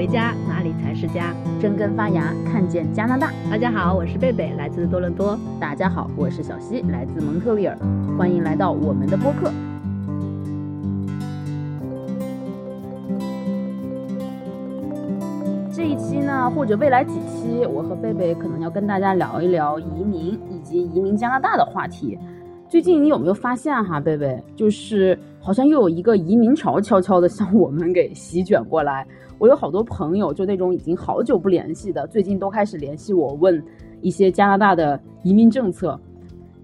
为家，哪里才是家？生根发芽，看见加拿大。大家好，我是贝贝，来自多伦多。大家好，我是小溪，来自蒙特利尔。欢迎来到我们的播客。这一期呢，或者未来几期，我和贝贝可能要跟大家聊一聊移民以及移民加拿大的话题。最近你有没有发现哈，贝贝，就是好像又有一个移民潮悄悄的向我们给席卷过来。我有好多朋友，就那种已经好久不联系的，最近都开始联系我，问一些加拿大的移民政策。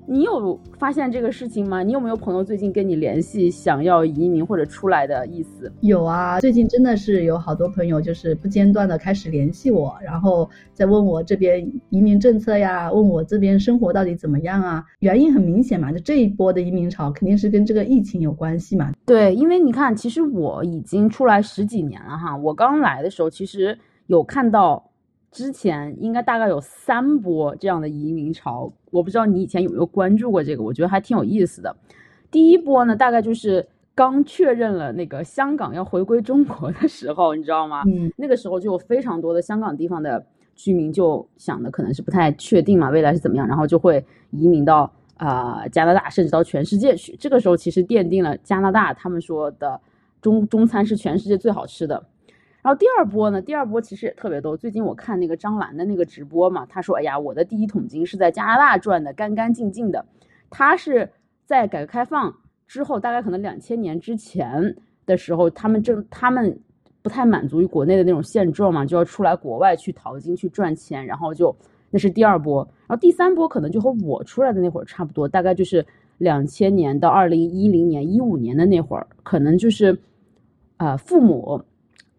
你有发现这个事情吗？你有没有朋友最近跟你联系，想要移民或者出来的意思？有啊，最近真的是有好多朋友，就是不间断的开始联系我，然后再问我这边移民政策呀，问我这边生活到底怎么样啊？原因很明显嘛，就这一波的移民潮肯定是跟这个疫情有关系嘛。对，因为你看，其实我已经出来十几年了哈，我刚来的时候其实有看到。之前应该大概有三波这样的移民潮，我不知道你以前有没有关注过这个，我觉得还挺有意思的。第一波呢，大概就是刚确认了那个香港要回归中国的时候，你知道吗？嗯，那个时候就有非常多的香港地方的居民就想的可能是不太确定嘛，未来是怎么样，然后就会移民到啊加拿大，甚至到全世界去。这个时候其实奠定了加拿大他们说的中中餐是全世界最好吃的。然后第二波呢？第二波其实也特别多。最近我看那个张兰的那个直播嘛，他说：“哎呀，我的第一桶金是在加拿大赚的，干干净净的。”他是在改革开放之后，大概可能两千年之前的时候，他们正他们不太满足于国内的那种现状嘛，就要出来国外去淘金去赚钱，然后就那是第二波。然后第三波可能就和我出来的那会儿差不多，大概就是两千年到二零一零年一五年的那会儿，可能就是呃父母。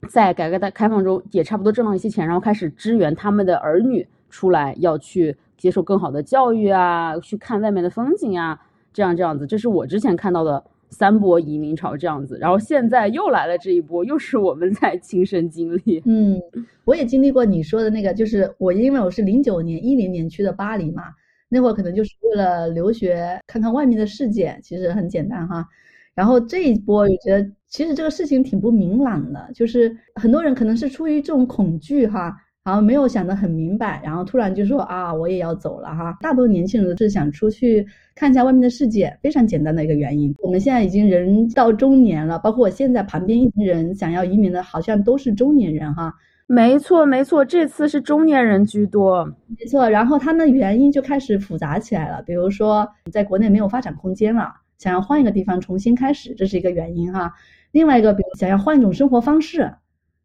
在改革开放中也差不多挣到一些钱，然后开始支援他们的儿女出来，要去接受更好的教育啊，去看外面的风景啊，这样这样子，这是我之前看到的三波移民潮这样子。然后现在又来了这一波，又是我们在亲身经历。嗯，我也经历过你说的那个，就是我因为我是零九年、一零年去的巴黎嘛，那会儿可能就是为了留学，看看外面的世界，其实很简单哈。然后这一波，我觉得其实这个事情挺不明朗的，就是很多人可能是出于这种恐惧哈，然后没有想得很明白，然后突然就说啊，我也要走了哈。大部分年轻人都是想出去看一下外面的世界，非常简单的一个原因。我们现在已经人到中年了，包括我现在旁边一群人想要移民的，好像都是中年人哈。没错没错，这次是中年人居多，没错。然后他们原因就开始复杂起来了，比如说在国内没有发展空间了。想要换一个地方重新开始，这是一个原因哈。另外一个，比如想要换一种生活方式，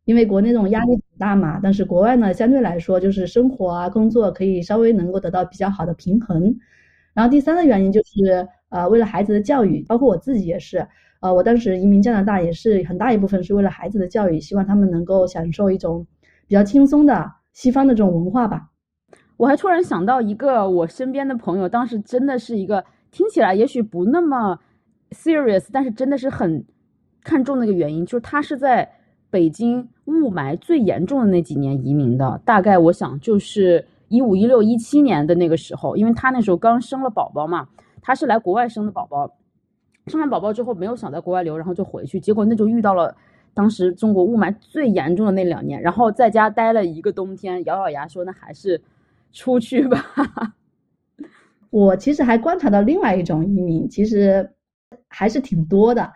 因为国内这种压力很大嘛。但是国外呢，相对来说就是生活啊、工作可以稍微能够得到比较好的平衡。然后第三个原因就是，呃，为了孩子的教育，包括我自己也是，呃，我当时移民加拿大也是很大一部分是为了孩子的教育，希望他们能够享受一种比较轻松的西方的这种文化吧。我还突然想到一个我身边的朋友，当时真的是一个。听起来也许不那么 serious，但是真的是很看重那个原因，就是他是在北京雾霾最严重的那几年移民的，大概我想就是一五一六一七年的那个时候，因为他那时候刚生了宝宝嘛，他是来国外生的宝宝，生完宝宝之后没有想在国外留，然后就回去，结果那就遇到了当时中国雾霾最严重的那两年，然后在家待了一个冬天，咬咬牙说那还是出去吧。我其实还观察到另外一种移民，其实还是挺多的，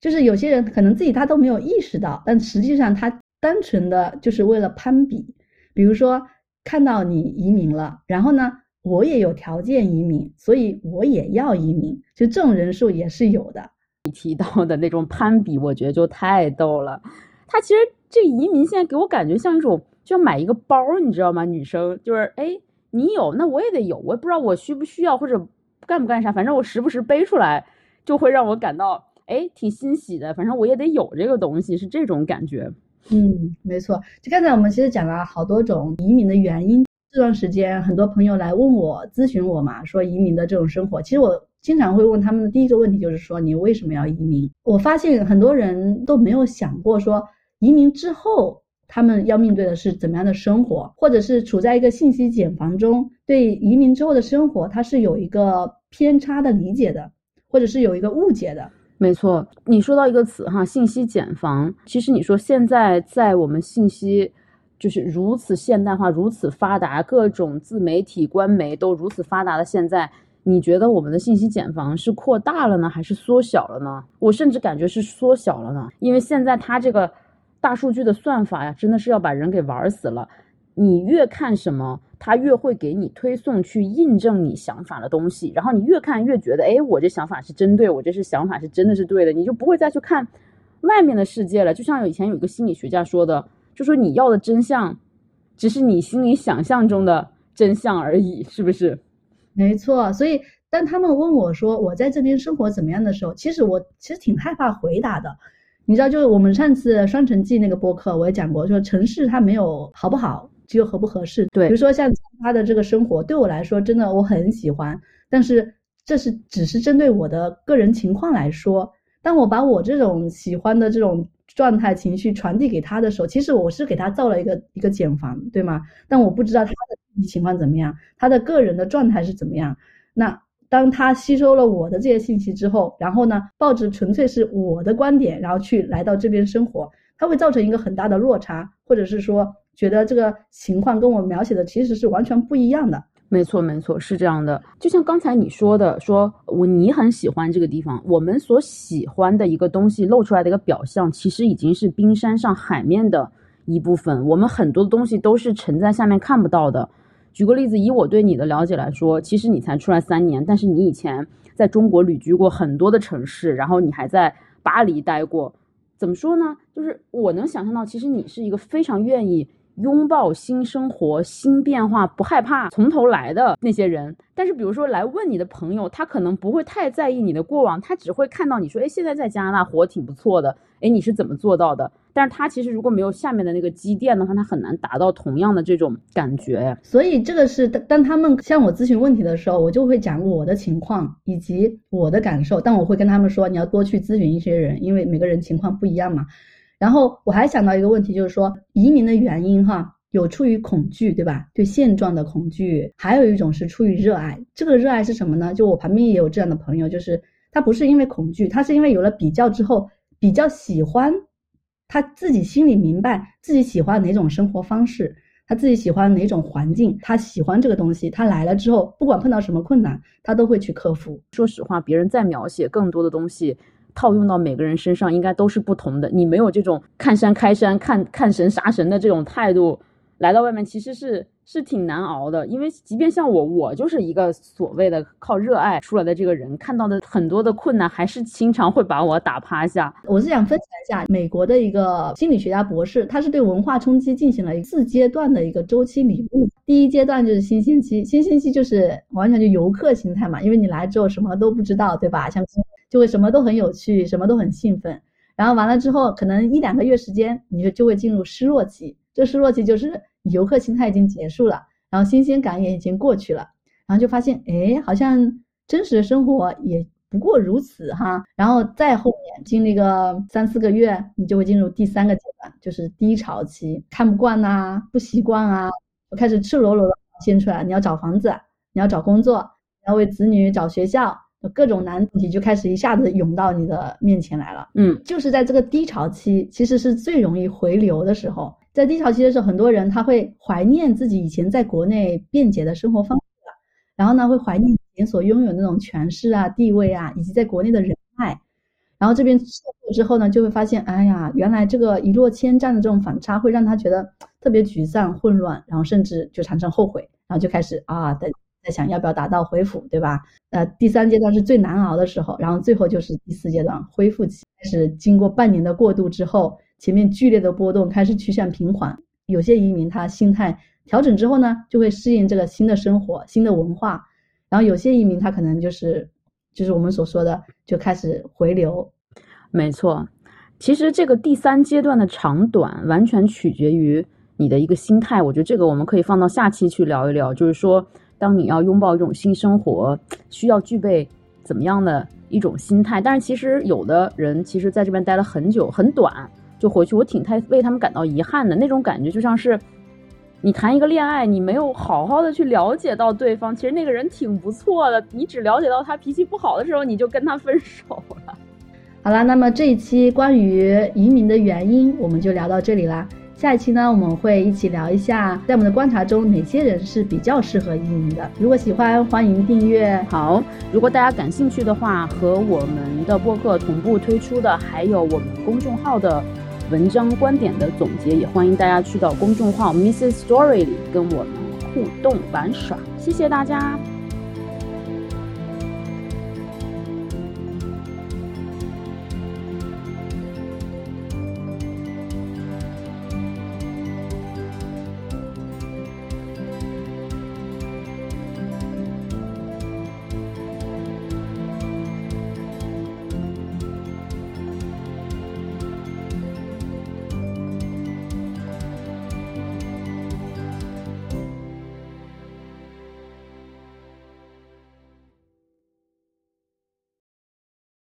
就是有些人可能自己他都没有意识到，但实际上他单纯的就是为了攀比，比如说看到你移民了，然后呢，我也有条件移民，所以我也要移民，就这种人数也是有的。你提到的那种攀比，我觉得就太逗了。他其实这移民现在给我感觉像一种，就要买一个包，你知道吗？女生就是哎。你有，那我也得有。我也不知道我需不需要，或者干不干啥，反正我时不时背出来，就会让我感到哎挺欣喜的。反正我也得有这个东西，是这种感觉。嗯，没错。就刚才我们其实讲了好多种移民的原因。这段时间很多朋友来问我咨询我嘛，说移民的这种生活。其实我经常会问他们的第一个问题就是说你为什么要移民？我发现很多人都没有想过说移民之后。他们要面对的是怎么样的生活，或者是处在一个信息茧房中，对移民之后的生活，他是有一个偏差的理解的，或者是有一个误解的。没错，你说到一个词哈，信息茧房。其实你说现在在我们信息就是如此现代化、如此发达，各种自媒体、官媒都如此发达的现在，你觉得我们的信息茧房是扩大了呢，还是缩小了呢？我甚至感觉是缩小了呢，因为现在它这个大数据的算法呀，真的是要把人给玩死了。你越看什么，它越会给你推送去印证你想法的东西，然后你越看越觉得，哎，我这想法是针对，我这是想法是真的是对的，你就不会再去看外面的世界了。就像以前有一个心理学家说的，就说你要的真相，只是你心里想象中的真相而已，是不是？没错。所以当他们问我说我在这边生活怎么样的时候，其实我其实挺害怕回答的。你知道，就是我们上次《双城记》那个播客，我也讲过，说城市它没有好不好。只有合不合适，对，比如说像他的这个生活，对我来说真的我很喜欢，但是这是只是针对我的个人情况来说。当我把我这种喜欢的这种状态、情绪传递给他的时候，其实我是给他造了一个一个茧房，对吗？但我不知道他的情况怎么样，他的个人的状态是怎么样。那当他吸收了我的这些信息之后，然后呢，抱着纯粹是我的观点，然后去来到这边生活，他会造成一个很大的落差，或者是说。觉得这个情况跟我描写的其实是完全不一样的。没错，没错，是这样的。就像刚才你说的，说我你很喜欢这个地方，我们所喜欢的一个东西露出来的一个表象，其实已经是冰山上海面的一部分。我们很多的东西都是沉在下面看不到的。举个例子，以我对你的了解来说，其实你才出来三年，但是你以前在中国旅居过很多的城市，然后你还在巴黎待过。怎么说呢？就是我能想象到，其实你是一个非常愿意。拥抱新生活、新变化，不害怕从头来的那些人。但是，比如说来问你的朋友，他可能不会太在意你的过往，他只会看到你说：“哎，现在在加拿大活挺不错的。”哎，你是怎么做到的？但是他其实如果没有下面的那个积淀的话，他很难达到同样的这种感觉。所以，这个是当他们向我咨询问题的时候，我就会讲我的情况以及我的感受。但我会跟他们说，你要多去咨询一些人，因为每个人情况不一样嘛。然后我还想到一个问题，就是说移民的原因哈，有出于恐惧，对吧？对现状的恐惧，还有一种是出于热爱。这个热爱是什么呢？就我旁边也有这样的朋友，就是他不是因为恐惧，他是因为有了比较之后，比较喜欢，他自己心里明白自己喜欢哪种生活方式，他自己喜欢哪种环境，他喜欢这个东西，他来了之后，不管碰到什么困难，他都会去克服。说实话，别人再描写更多的东西。套用到每个人身上应该都是不同的。你没有这种看山开山、看看神杀神的这种态度，来到外面其实是是挺难熬的。因为即便像我，我就是一个所谓的靠热爱出来的这个人，看到的很多的困难还是经常会把我打趴下。我是想分享一下美国的一个心理学家博士，他是对文化冲击进行了四阶段的一个周期理论。第一阶段就是新鲜期，新鲜期就是完全就游客心态嘛，因为你来之后什么都不知道，对吧？像。就会什么都很有趣，什么都很兴奋，然后完了之后，可能一两个月时间，你就就会进入失落期。这失落期就是游客心态已经结束了，然后新鲜感也已经过去了，然后就发现，哎，好像真实的生活也不过如此哈。然后再后面经历个三四个月，你就会进入第三个阶段，就是低潮期，看不惯呐，不习惯啊，开始赤裸裸的现出来，你要找房子，你要找工作，你要为子女找学校。各种难题就开始一下子涌到你的面前来了。嗯，就是在这个低潮期，其实是最容易回流的时候。在低潮期的时候，很多人他会怀念自己以前在国内便捷的生活方式，然后呢，会怀念以前所拥有那种权势啊、地位啊，以及在国内的人脉。然后这边之后呢，就会发现，哎呀，原来这个一落千丈的这种反差，会让他觉得特别沮丧、混乱，然后甚至就产生后悔，然后就开始啊，在在想要不要打道回府，对吧？呃，第三阶段是最难熬的时候，然后最后就是第四阶段恢复期，开始经过半年的过渡之后，前面剧烈的波动开始趋向平缓。有些移民他心态调整之后呢，就会适应这个新的生活、新的文化，然后有些移民他可能就是就是我们所说的就开始回流。没错，其实这个第三阶段的长短完全取决于你的一个心态，我觉得这个我们可以放到下期去聊一聊，就是说。当你要拥抱一种新生活，需要具备怎么样的一种心态？但是其实有的人其实在这边待了很久，很短就回去，我挺太为他们感到遗憾的。那种感觉就像是你谈一个恋爱，你没有好好的去了解到对方，其实那个人挺不错的，你只了解到他脾气不好的时候，你就跟他分手了。好啦，那么这一期关于移民的原因，我们就聊到这里啦。下一期呢，我们会一起聊一下，在我们的观察中，哪些人是比较适合移民的。如果喜欢，欢迎订阅。好，如果大家感兴趣的话，和我们的播客同步推出的，还有我们公众号的文章观点的总结，也欢迎大家去到公众号 Mrs Story 里跟我们互动玩耍。谢谢大家。